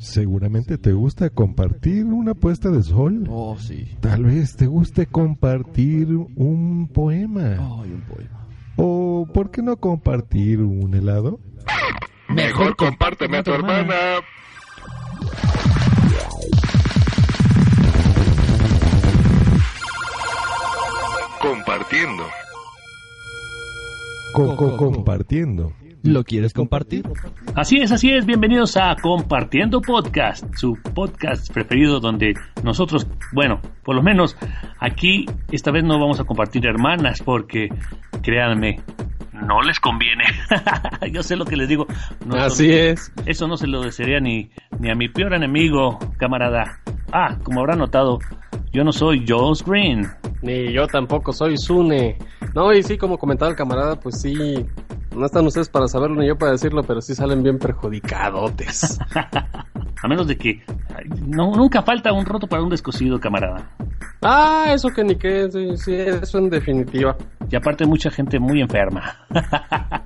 Seguramente te gusta compartir una puesta de sol. Oh, sí. Tal vez te guste compartir un poema. Ay, un poema. O, ¿por qué no compartir un helado? Mejor compárteme a tu hermana. Compartiendo. Coco compartiendo. ¿Lo quieres compartir? Así es, así es. Bienvenidos a Compartiendo Podcast, su podcast preferido donde nosotros, bueno, por lo menos aquí esta vez no vamos a compartir hermanas porque, créanme, no les conviene. Yo sé lo que les digo. No, Así es. Eso no se lo desearía ni, ni a mi peor enemigo, camarada. Ah, como habrán notado, yo no soy Josh Green. Ni yo tampoco soy Sune. No, y sí, como comentaba el camarada, pues sí. No están ustedes para saberlo ni yo para decirlo, pero sí salen bien perjudicadotes. A menos de que no, nunca falta un roto para un descosido, camarada. ah, eso que ni qué, sí, sí, eso en definitiva. Y aparte mucha gente muy enferma.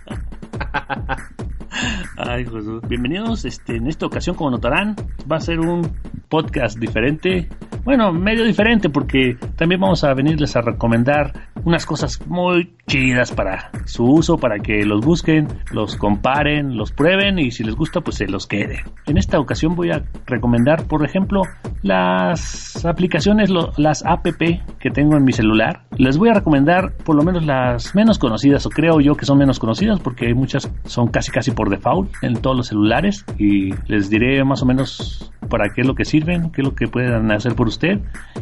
Ay, Jesús. Bienvenidos. Este, en esta ocasión, como notarán, va a ser un podcast diferente. Bueno, medio diferente porque también vamos a venirles a recomendar unas cosas muy chidas para su uso, para que los busquen, los comparen, los prueben y si les gusta, pues se los quede. En esta ocasión voy a recomendar, por ejemplo, las aplicaciones, lo- las app que tengo en mi celular. Les voy a recomendar por lo menos las menos conocidas, o creo yo que son menos conocidas, porque muchas son casi casi por default en todos los celulares. Y les diré más o menos para qué es lo que sirven, qué es lo que pueden hacer por usted.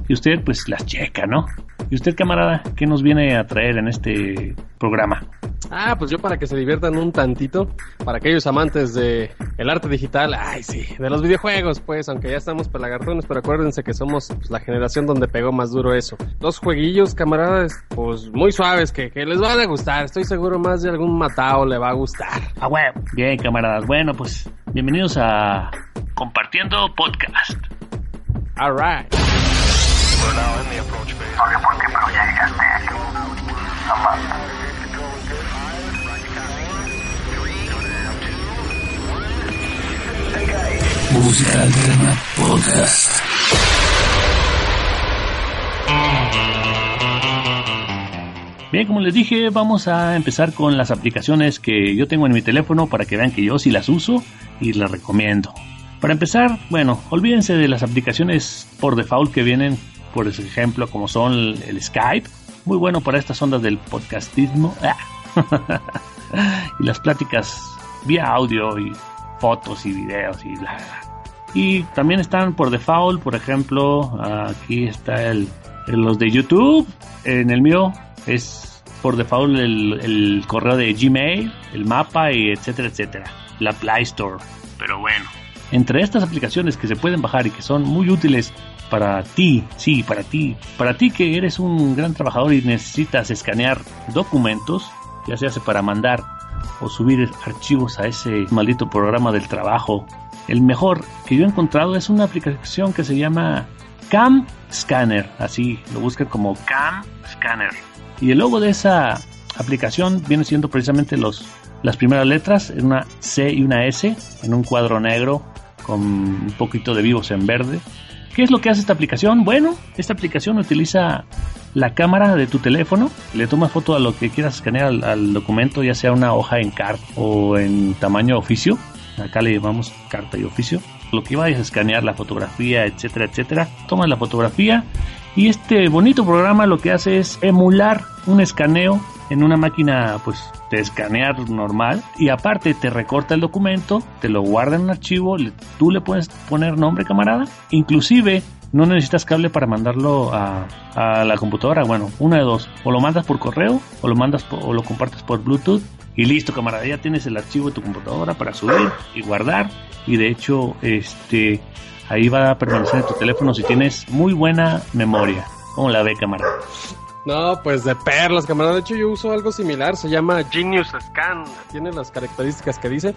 Y usted pues las checa, ¿no? Y usted, camarada, ¿qué nos viene a traer en este programa? Ah, pues yo para que se diviertan un tantito, para aquellos amantes de el arte digital, ay sí, de los videojuegos, pues, aunque ya estamos pelagartones, pero acuérdense que somos pues, la generación donde pegó más duro eso. Dos jueguillos, camaradas, pues muy suaves, que, que les van a gustar, estoy seguro más de algún matao le va a gustar. Ah, bueno. Bien, camaradas. Bueno, pues bienvenidos a Compartiendo Podcast. Alterna Podcast. Bien, como les dije, vamos a empezar con las aplicaciones que yo tengo en mi teléfono para que vean que yo sí las uso y las recomiendo. Para empezar, bueno, olvídense de las aplicaciones por default que vienen, por ejemplo, como son el, el Skype, muy bueno para estas ondas del podcastismo. Y las pláticas vía audio y fotos y videos y bla, bla. Y también están por default, por ejemplo, aquí está el- los de YouTube. En el mío es por default el, el correo de Gmail, el mapa y etcétera, etcétera. La Play Store. Pero bueno, entre estas aplicaciones que se pueden bajar y que son muy útiles para ti, sí, para ti, para ti que eres un gran trabajador y necesitas escanear documentos, ya sea para mandar o subir archivos a ese maldito programa del trabajo. El mejor que yo he encontrado es una aplicación que se llama Cam Scanner, así lo buscan como Cam Scanner. Y el logo de esa aplicación viene siendo precisamente los, las primeras letras, una C y una S en un cuadro negro con un poquito de vivos en verde. ¿Qué es lo que hace esta aplicación? Bueno, esta aplicación utiliza la cámara de tu teléfono, le tomas foto a lo que quieras escanear al, al documento, ya sea una hoja en CART o en tamaño oficio. Acá le llamamos carta y oficio. Lo que vayas a escanear, la fotografía, etcétera, etcétera. Tomas la fotografía y este bonito programa lo que hace es emular un escaneo en una máquina pues de escanear normal y aparte te recorta el documento, te lo guarda en un archivo, le- tú le puedes poner nombre camarada, inclusive no necesitas cable para mandarlo a, la computadora. Bueno, una de dos. O lo mandas por correo o lo mandas po- o lo compartes por Bluetooth. Y listo, camarada, ya tienes el archivo de tu computadora para subir y guardar. Y de hecho, este ahí va a permanecer en tu teléfono si tienes muy buena memoria. ¿Cómo la ve, camarada? No, pues de perlas, camarada. De hecho, yo uso algo similar. Se llama Genius Scan. Tiene las características que dice.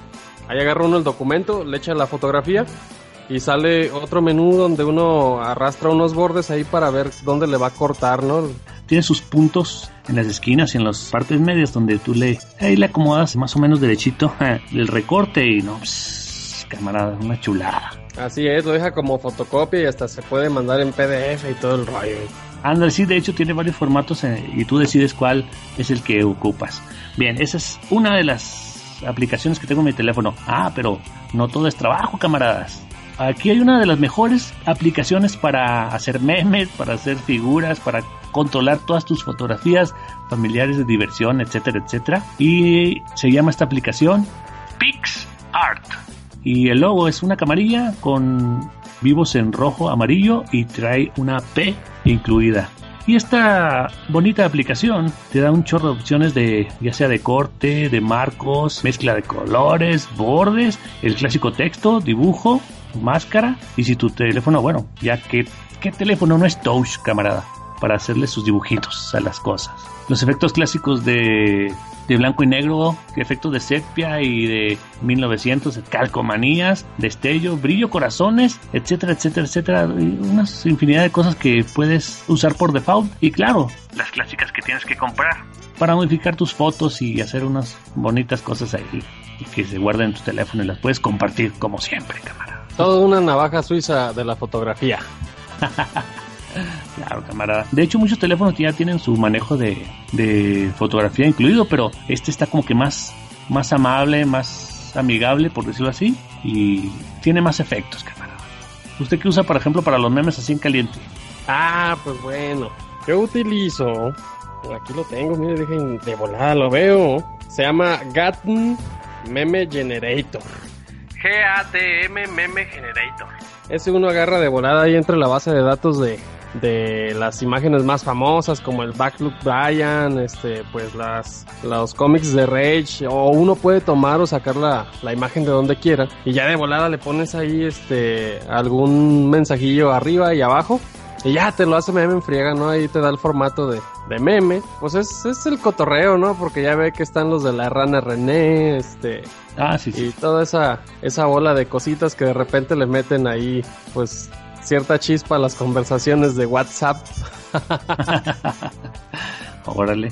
Ahí agarra uno el documento, le echa la fotografía y sale otro menú donde uno arrastra unos bordes ahí para ver dónde le va a cortar, ¿no? Tiene sus puntos en las esquinas y en las partes medias donde tú le, ahí le acomodas más o menos derechito el recorte y no, pss, camarada, una chulada. Así es, lo deja como fotocopia y hasta se puede mandar en PDF y todo el rollo. Android sí, de hecho tiene varios formatos eh, y tú decides cuál es el que ocupas. Bien, esa es una de las aplicaciones que tengo en mi teléfono. Ah, pero no todo es trabajo, camaradas. Aquí hay una de las mejores aplicaciones para hacer memes, para hacer figuras, para controlar todas tus fotografías familiares de diversión, etcétera, etcétera. Y se llama esta aplicación PixArt. Y el logo es una camarilla con vivos en rojo, amarillo y trae una P incluida. Y esta bonita aplicación te da un chorro de opciones de ya sea de corte, de marcos, mezcla de colores, bordes, el clásico texto, dibujo, máscara. Y si tu teléfono, bueno, ya que qué teléfono no es touch, camarada, para hacerle sus dibujitos a las cosas. Los efectos clásicos de, de blanco y negro, efectos de sepia y de 1900, calcomanías, destello, brillo, corazones, etcétera, etcétera, etcétera. y Unas infinidad de cosas que puedes usar por default. Y claro, las clásicas que tienes que comprar para modificar tus fotos y hacer unas bonitas cosas ahí que se guarden en tu teléfono y las puedes compartir como siempre, cámara. Todo una navaja suiza de la fotografía. Claro, camarada. De hecho, muchos teléfonos ya tienen su manejo de, de fotografía incluido, pero este está como que más, más amable, más amigable, por decirlo así, y tiene más efectos, camarada. ¿Usted qué usa, por ejemplo, para los memes así en caliente? Ah, pues bueno. Yo utilizo. Aquí lo tengo, mire, dejen de volada, lo veo. Se llama Gatn Meme Generator. G-A-T-M Meme Generator. Ese uno agarra de volada ahí entre la base de datos de, de las imágenes más famosas como el Backlook Brian, este, pues las, los cómics de Rage, o uno puede tomar o sacar la, la imagen de donde quiera y ya de volada le pones ahí este algún mensajillo arriba y abajo y ya te lo hace meme en friega, ¿no? Ahí te da el formato de, de meme. Pues es, es el cotorreo, ¿no? Porque ya ve que están los de la rana René, este, Ah, sí, y sí. toda esa, esa bola de cositas que de repente le meten ahí, pues, cierta chispa a las conversaciones de WhatsApp. Órale.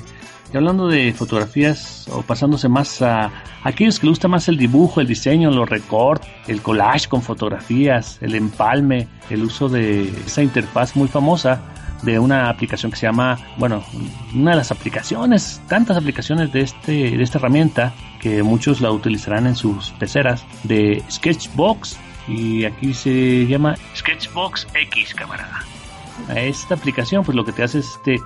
Y hablando de fotografías o pasándose más a aquellos que les gusta más el dibujo, el diseño, los recortes, el collage con fotografías, el empalme, el uso de esa interfaz muy famosa de una aplicación que se llama, bueno, una de las aplicaciones, tantas aplicaciones de este de esta herramienta que muchos la utilizarán en sus peceras de Sketchbox y aquí se llama Sketchbox X, camarada. A esta aplicación pues lo que te hace es este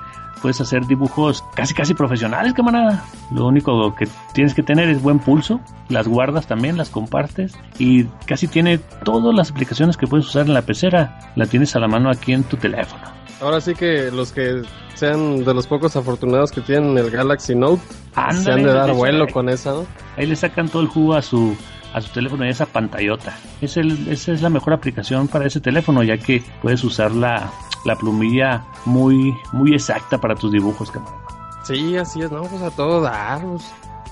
puedes hacer dibujos casi casi profesionales, camarada. Lo único que tienes que tener es buen pulso, las guardas también, las compartes y casi tiene todas las aplicaciones que puedes usar en la pecera, la tienes a la mano aquí en tu teléfono. Ahora sí que los que sean de los pocos afortunados que tienen el Galaxy Note, se Ándale, han de dar vuelo con esa, ¿no? Ahí le sacan todo el jugo a su a su teléfono y esa pantallota. Es el, esa es la mejor aplicación para ese teléfono ya que puedes usar la, la plumilla muy muy exacta para tus dibujos, camarada. Sí, así es, no, pues a todo dar, pues,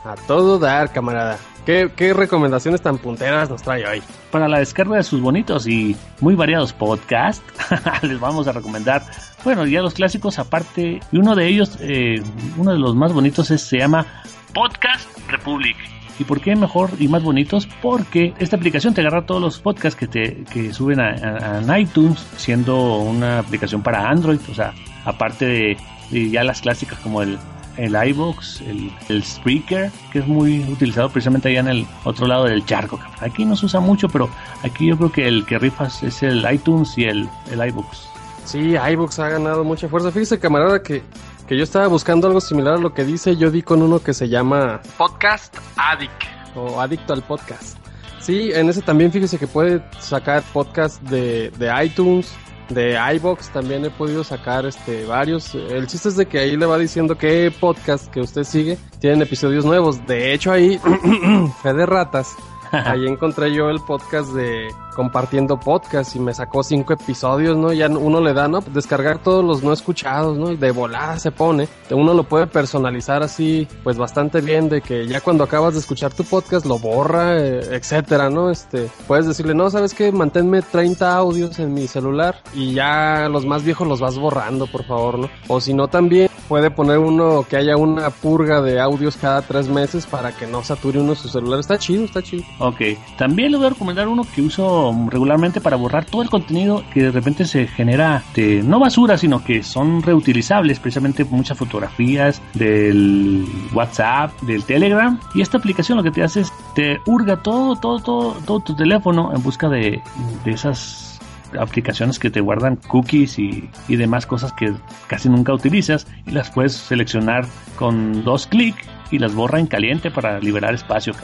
a todo dar, camarada. ¿Qué, qué recomendaciones tan punteras nos trae hoy? Para la descarga de sus bonitos y muy variados podcasts, les vamos a recomendar, bueno, ya los clásicos aparte, y uno de ellos, eh, uno de los más bonitos es, se llama Podcast Republic. ¿Y por qué mejor y más bonitos? Porque esta aplicación te agarra todos los podcasts que te que suben a, iTunes, siendo una aplicación para Android, o sea, aparte de, ya las clásicas como el el iBox, el, el Spreaker, que es muy utilizado precisamente allá en el otro lado del charco. Aquí no se usa mucho, pero aquí yo creo que el que rifas es el iTunes y el, el iBox. Sí, iVoox ha ganado mucha fuerza. Fíjese, camarada, que, que yo estaba buscando algo similar a lo que dice. Yo di con uno que se llama Podcast Addict o Adicto al Podcast. Sí, en ese también fíjese que puede sacar podcast de, de iTunes, de iBox también he podido sacar este varios. El chiste es de que ahí le va diciendo qué podcast que usted sigue tienen episodios nuevos. De hecho ahí, fe de ratas, ahí encontré yo el podcast de compartiendo podcast y me sacó cinco episodios, ¿no? Ya uno le da, ¿no? Descargar todos los no escuchados, ¿no? Y de volada se pone. Uno lo puede personalizar así, pues bastante bien, de que ya cuando acabas de escuchar tu podcast lo borra, eh, etcétera, ¿no? Este, puedes decirle, no, ¿sabes qué? Manténme 30 audios en mi celular y ya los más viejos los vas borrando, por favor, ¿no? O si no, también puede poner uno que haya una purga de audios cada tres meses para que no sature uno su celular. Está chido, está chido. Ok, también le voy a recomendar uno que uso regularmente para borrar todo el contenido que de repente se genera de no basura, sino que son reutilizables, precisamente muchas fotografías del WhatsApp, del Telegram. Y esta aplicación lo que te hace es te hurga todo, todo, todo, todo tu teléfono en busca de, de esas aplicaciones que te guardan cookies y, y, demás cosas que casi nunca utilizas y las puedes seleccionar con dos clics y las borra en caliente para liberar espacio.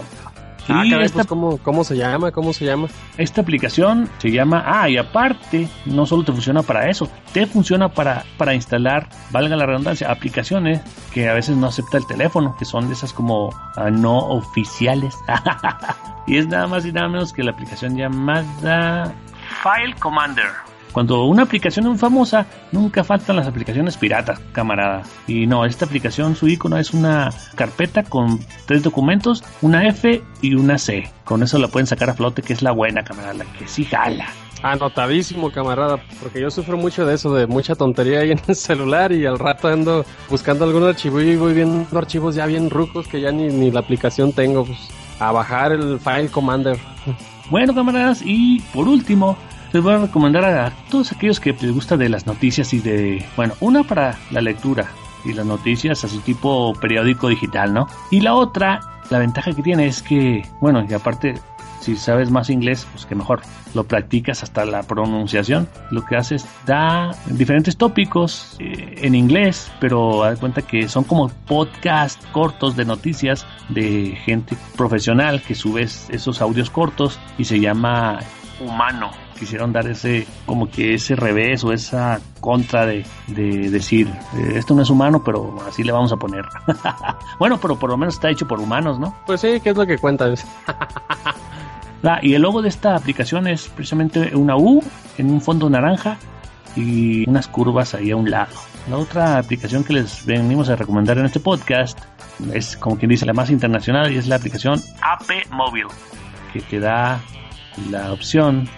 Ah, caray, esta, pues, ¿cómo, ¿cómo, se llama? ¿Cómo se llama? Esta aplicación se llama... Ah, y aparte, no solo te funciona para eso, te funciona para, para instalar, valga la redundancia, aplicaciones que a veces no acepta el teléfono, que son de esas como uh, no oficiales. y es nada más y nada menos que la aplicación llamada File Commander. Cuando una aplicación es famosa, nunca faltan las aplicaciones piratas, camarada. Y no, esta aplicación, su icono es una carpeta con tres documentos, una F y una C. Con eso la pueden sacar a flote, que es la buena, camarada, la que sí jala. Anotadísimo, camarada, porque yo sufro mucho de eso, de mucha tontería ahí en el celular y al rato ando buscando algún archivo y voy viendo archivos ya bien rucos que ya ni, ni la aplicación tengo. Pues, a bajar el File Commander. Bueno, camaradas, y por último, les voy a recomendar a todos aquellos que les gusta de las noticias y de, bueno, una para la lectura y las noticias así tipo periódico digital, ¿no? Y la otra, la ventaja que tiene es que, bueno, y aparte, si sabes más inglés, pues que mejor, lo practicas hasta la pronunciación. Lo que haces da diferentes tópicos eh, en inglés, pero haz cuenta que son como podcast cortos de noticias de gente profesional que subes esos audios cortos y se llama humano quisieron dar ese como que ese revés o esa contra de, de decir eh, esto no es humano pero así le vamos a poner bueno pero por lo menos está hecho por humanos no pues sí qué es lo que cuentas ah, y el logo de esta aplicación es precisamente una U en un fondo naranja y unas curvas ahí a un lado. La otra aplicación que les venimos a recomendar en este podcast es como quien dice la más internacional y es la aplicación AP Mobile que te da la opción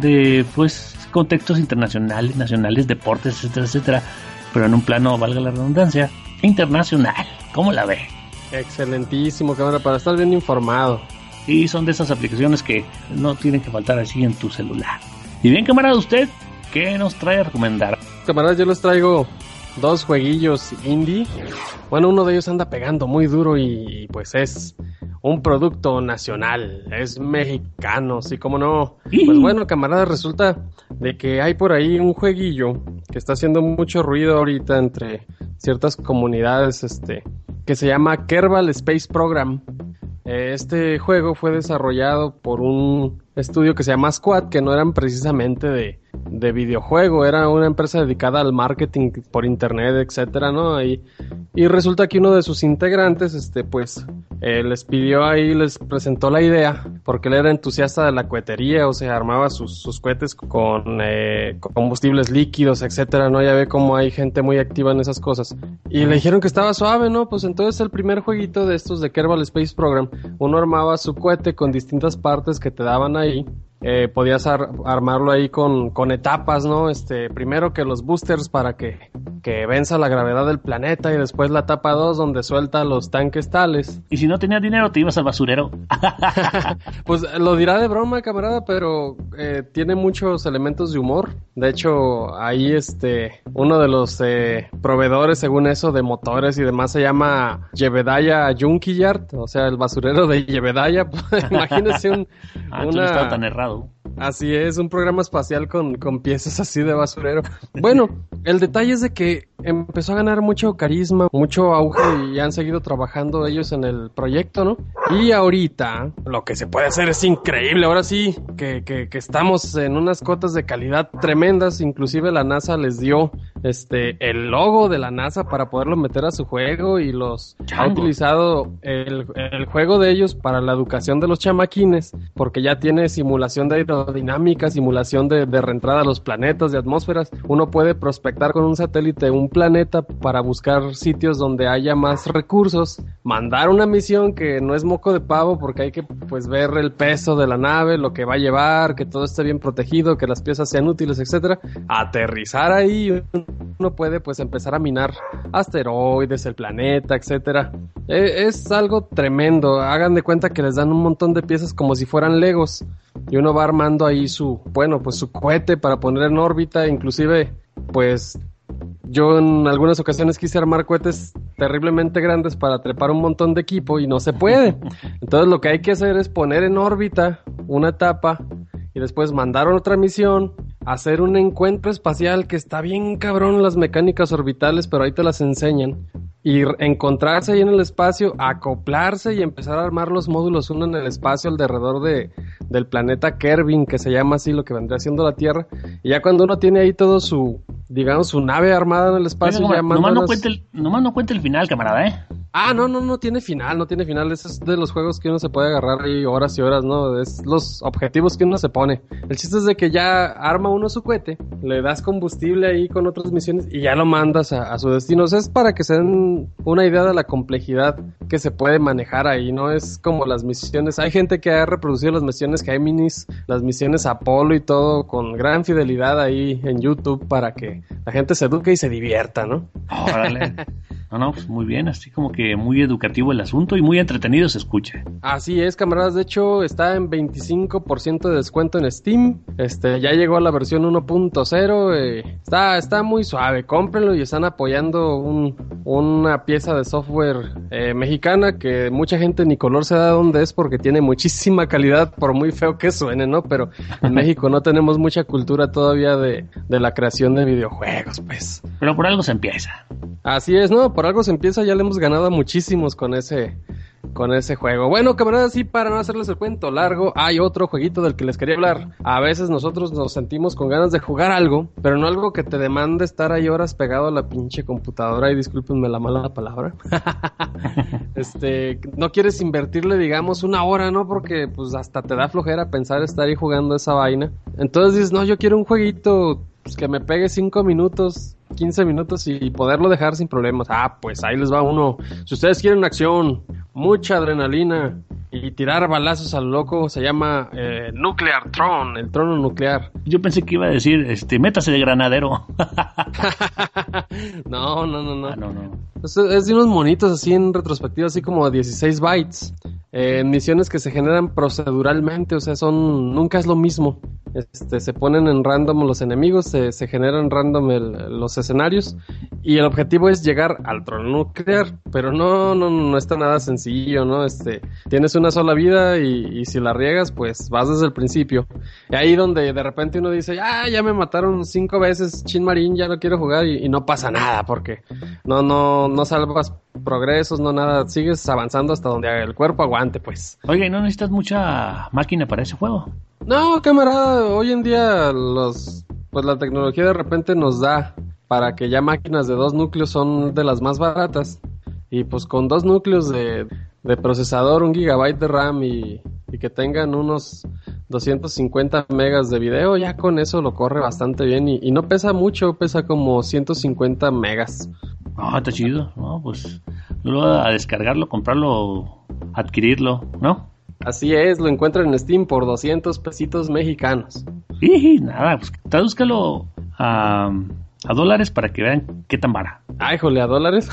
de pues contextos internacionales, nacionales, deportes, etcétera, etcétera, pero en un plano, valga la redundancia, internacional. ¿Cómo la ve? Excelentísimo, cámara, para estar bien informado. Y son de esas aplicaciones que no tienen que faltar así en tu celular. Y bien, camarada, usted, ¿qué nos trae a recomendar? Camarada, yo les traigo dos jueguillos indie. Bueno, uno de ellos anda pegando muy duro y pues es un producto nacional, es mexicano, sí, como no. Pues bueno, camarada, resulta de que hay por ahí un jueguillo que está haciendo mucho ruido ahorita entre ciertas comunidades, este, que se llama Kerbal Space Program. Este juego fue desarrollado por un estudio que se llama Squad, que no eran precisamente de, de videojuego, era una empresa dedicada al marketing por internet, etcétera, ¿no? Y resulta que uno de sus integrantes, este, pues, eh, les pidió ahí, les presentó la idea, porque él era entusiasta de la cohetería, o sea, armaba sus, sus cohetes con eh, combustibles líquidos, etcétera, ¿no? Ya ve cómo hay gente muy activa en esas cosas. Y le dijeron que estaba suave, ¿no? Pues entonces el primer jueguito de estos de Kerbal Space Program, uno armaba su cohete con distintas partes que te daban ahí eh, podías ar armarlo ahí con, con, etapas, ¿no? Este, primero que los boosters para que, que venza la gravedad del planeta y después la etapa 2 donde suelta los tanques tales. Y si no tenías dinero te ibas al basurero. pues lo dirá de broma, camarada, pero eh, tiene muchos elementos de humor. De hecho, ahí este, uno de los eh, proveedores, según eso, de motores y demás se llama Jebedaya Junkyard, o sea, el basurero de Jebedaya. Imagínese un, ah, una... tan errado. Así es, un programa espacial con, con piezas así de basurero. Bueno, el detalle es de que empezó a ganar mucho carisma, mucho auge y han seguido trabajando ellos en el proyecto, ¿no? Y ahorita lo que se puede hacer es increíble. Ahora sí que, que, que estamos en unas cotas de calidad tremendas. Inclusive la NASA les dio este el logo de la NASA para poderlo meter a su juego y los ha utilizado el, el juego de ellos para la educación de los chamaquines porque ya tiene simulación de aerodinámica, simulación de, de reentrada a los planetas, de atmósferas. Uno puede prospectar con un satélite un planeta para buscar sitios donde haya más recursos, mandar una misión que no es moco de pavo porque hay que pues ver el peso de la nave, lo que va a llevar, que todo esté bien protegido, que las piezas sean útiles, etcétera. Aterrizar ahí uno puede pues empezar a minar asteroides, el planeta, etcétera. Eh, es algo tremendo. Hagan de cuenta que les dan un montón de piezas como si fueran Legos y uno va armando ahí su, bueno, pues su cohete para poner en órbita, inclusive pues yo en algunas ocasiones quise armar cohetes terriblemente grandes para trepar un montón de equipo y no se puede. Entonces lo que hay que hacer es poner en órbita una etapa y después mandar otra misión, hacer un encuentro espacial que está bien cabrón las mecánicas orbitales, pero ahí te las enseñan. Y encontrarse ahí en el espacio, acoplarse y empezar a armar los módulos uno en el espacio alrededor de, del planeta Kerbin, que se llama así lo que vendría siendo la Tierra. Y ya cuando uno tiene ahí todo su, digamos, su nave armada en el espacio, ya nomás, no cuente el, nomás no cuente el final, camarada, ¿eh? Ah, no, no, no tiene final, no tiene final. Ese es de los juegos que uno se puede agarrar ahí horas y horas, ¿no? Es los objetivos que uno se pone. El chiste es de que ya arma uno su cohete, le das combustible ahí con otras misiones y ya lo mandas a, a su destino. O sea, es para que se den una idea de la complejidad que se puede manejar ahí, ¿no? Es como las misiones. Hay gente que ha reproducido las misiones Géminis, las misiones Apolo y todo con gran fidelidad ahí en YouTube para que la gente se eduque y se divierta, ¿no? Órale. No, no, pues muy bien, así como que muy educativo el asunto y muy entretenido se escucha. Así es, camaradas. De hecho, está en 25% de descuento en Steam. Este, ya llegó a la versión 1.0. eh, está, está muy suave. Cómprenlo y están apoyando un- una pieza de software eh, mexicana que mucha gente ni color se da dónde es porque tiene muchísima calidad, por muy feo que suene, ¿no? Pero en México no tenemos mucha cultura todavía de, de la creación de videojuegos, pues. Pero por algo se empieza. Así es, ¿no? Por algo se empieza, ya le hemos ganado a muchísimos con ese, con ese juego. Bueno, camaradas, y para no hacerles el cuento largo, hay otro jueguito del que les quería hablar. A veces nosotros nos sentimos con ganas de jugar algo, pero no algo que te demande estar ahí horas pegado a la pinche computadora, y discúlpenme la mala palabra. este, no quieres invertirle, digamos, una hora, ¿no? Porque pues hasta te da flojera pensar estar ahí jugando esa vaina. Entonces dices, no, yo quiero un jueguito pues, que me pegue 5 minutos, 15 minutos y poderlo dejar sin problemas. Ah, pues ahí les va uno. Si ustedes quieren acción, mucha adrenalina y tirar balazos al loco, se llama eh, Nuclear Tron, el trono nuclear. Yo pensé que iba a decir, este, métase de granadero. no, no, no, no. Ah, no, no. Es, es de unos monitos así en retrospectiva, así como a 16 bytes. Eh, misiones que se generan proceduralmente, o sea, son. Nunca es lo mismo. Este, se ponen en random los enemigos, se, se generan random los escenarios. Y el objetivo es llegar al trono nuclear. Pero no, no, no está nada sencillo, ¿no? Este, tienes una sola vida y, si la riegas, pues vas desde el principio. Y ahí donde de repente uno dice, ah, ya me mataron cinco veces, Chin Marín, ya no quiero jugar y, y no pasa nada porque no, no, no salvas progresos, no nada, sigues avanzando hasta donde el cuerpo aguante, pues. ¿y no necesitas mucha máquina para ese juego? No, camarada, hoy en día los, pues la tecnología de repente nos da para que ya máquinas de dos núcleos son de las más baratas. Y pues con dos núcleos de, procesador, un gigabyte de RAM y, que tengan unos 250 megas de video, ya con eso lo corre bastante bien y, no pesa mucho, pesa como 150 megas. Ah, está chido. No, pues voy a descargarlo, comprarlo, adquirirlo, ¿no? Así es, lo encuentran en Steam por 200 pesitos mexicanos. Y nada, pues tradúzcalo a, a dólares para que vean qué tan vara. Ay, jole, a dólares.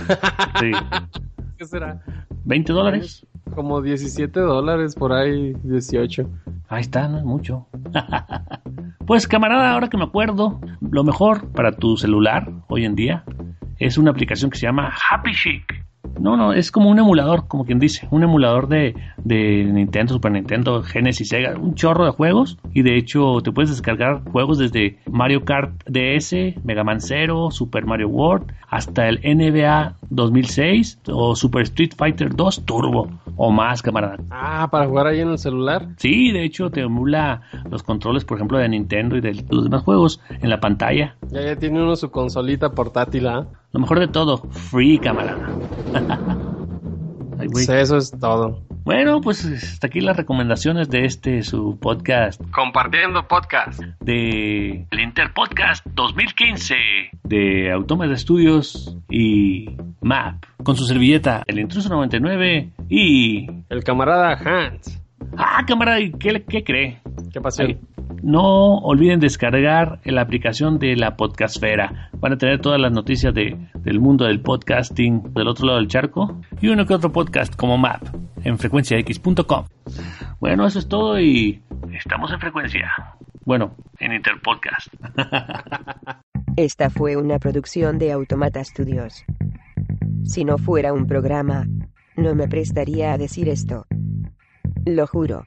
Sí. ¿Qué será? ¿20 dólares? Como 17 dólares, por ahí 18. Ahí está, no es mucho. pues camarada, ahora que me acuerdo, lo mejor para tu celular hoy en día es una aplicación que se llama Happy Chic. No, no, es como un emulador, como quien dice, un emulador de, de Nintendo, Super Nintendo, Genesis, Sega, un chorro de juegos y de hecho te puedes descargar juegos desde Mario Kart DS, Mega Man Zero, Super Mario World, hasta el NBA 2006 o Super Street Fighter 2 Turbo o más, camarada. Ah, para jugar ahí en el celular. Sí, de hecho te emula los controles, por ejemplo, de Nintendo y de los demás juegos en la pantalla. Ya, ya tiene uno su consolita portátil, ¿ah? Lo mejor de todo, free, camarada. Ay, güey. Sí, eso es todo. Bueno, pues hasta aquí las recomendaciones de este su podcast Compartiendo podcast. de el Inter Podcast 2015 de Autómata Studios y MAP con su servilleta El Intruso 99 y El camarada Hans. ah camarada ¿y ¿qué, qué cree? ¿Qué pasó? Ay, no olviden descargar la aplicación de la Podcastfera. Van a tener todas las noticias de, del mundo del podcasting del otro lado del charco y uno que otro podcast como MAP en frecuenciax.com. Bueno, eso es todo y estamos en frecuencia. Bueno, en Interpodcast. Esta fue una producción de Automata Studios. Si no fuera un programa, no me prestaría a decir esto. Lo juro.